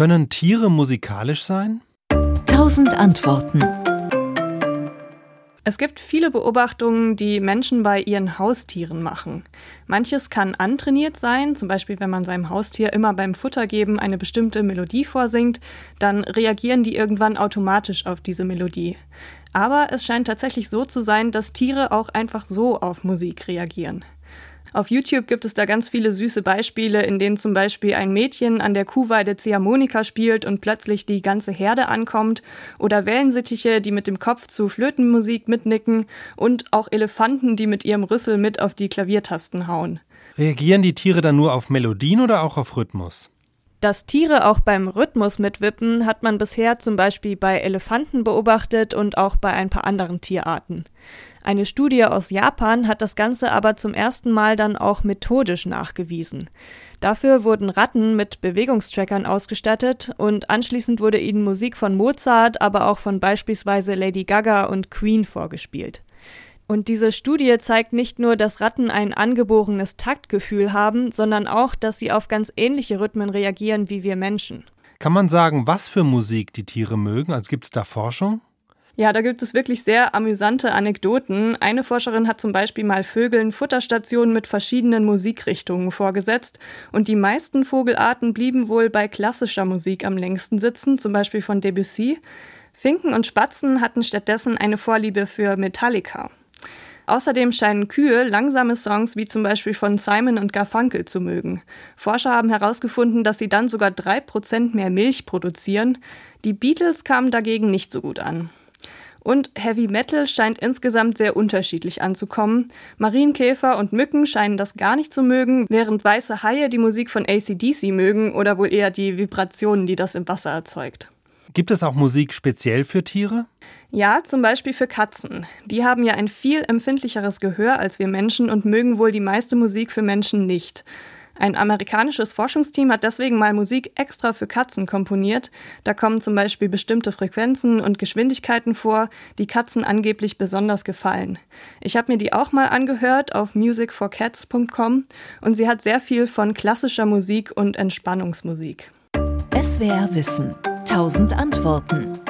Können Tiere musikalisch sein? Tausend Antworten. Es gibt viele Beobachtungen, die Menschen bei ihren Haustieren machen. Manches kann antrainiert sein, zum Beispiel wenn man seinem Haustier immer beim Futtergeben eine bestimmte Melodie vorsingt, dann reagieren die irgendwann automatisch auf diese Melodie. Aber es scheint tatsächlich so zu sein, dass Tiere auch einfach so auf Musik reagieren. Auf YouTube gibt es da ganz viele süße Beispiele, in denen zum Beispiel ein Mädchen an der Kuhweide Ziehharmonika spielt und plötzlich die ganze Herde ankommt, oder Wellensittiche, die mit dem Kopf zu Flötenmusik mitnicken und auch Elefanten, die mit ihrem Rüssel mit auf die Klaviertasten hauen. Reagieren die Tiere dann nur auf Melodien oder auch auf Rhythmus? Dass Tiere auch beim Rhythmus mitwippen, hat man bisher zum Beispiel bei Elefanten beobachtet und auch bei ein paar anderen Tierarten. Eine Studie aus Japan hat das Ganze aber zum ersten Mal dann auch methodisch nachgewiesen. Dafür wurden Ratten mit Bewegungstrackern ausgestattet und anschließend wurde ihnen Musik von Mozart, aber auch von beispielsweise Lady Gaga und Queen vorgespielt. Und diese Studie zeigt nicht nur, dass Ratten ein angeborenes Taktgefühl haben, sondern auch, dass sie auf ganz ähnliche Rhythmen reagieren wie wir Menschen. Kann man sagen, was für Musik die Tiere mögen? Also gibt es da Forschung? Ja, da gibt es wirklich sehr amüsante Anekdoten. Eine Forscherin hat zum Beispiel mal Vögeln Futterstationen mit verschiedenen Musikrichtungen vorgesetzt und die meisten Vogelarten blieben wohl bei klassischer Musik am längsten sitzen, zum Beispiel von Debussy. Finken und Spatzen hatten stattdessen eine Vorliebe für Metallica. Außerdem scheinen Kühe langsame Songs wie zum Beispiel von Simon und Garfunkel zu mögen. Forscher haben herausgefunden, dass sie dann sogar drei Prozent mehr Milch produzieren. Die Beatles kamen dagegen nicht so gut an. Und Heavy Metal scheint insgesamt sehr unterschiedlich anzukommen. Marienkäfer und Mücken scheinen das gar nicht zu mögen, während weiße Haie die Musik von ACDC mögen oder wohl eher die Vibrationen, die das im Wasser erzeugt. Gibt es auch Musik speziell für Tiere? Ja, zum Beispiel für Katzen. Die haben ja ein viel empfindlicheres Gehör als wir Menschen und mögen wohl die meiste Musik für Menschen nicht. Ein amerikanisches Forschungsteam hat deswegen mal Musik extra für Katzen komponiert. Da kommen zum Beispiel bestimmte Frequenzen und Geschwindigkeiten vor, die Katzen angeblich besonders gefallen. Ich habe mir die auch mal angehört auf musicforcats.com und sie hat sehr viel von klassischer Musik und Entspannungsmusik. SWR Wissen. Tausend Antworten.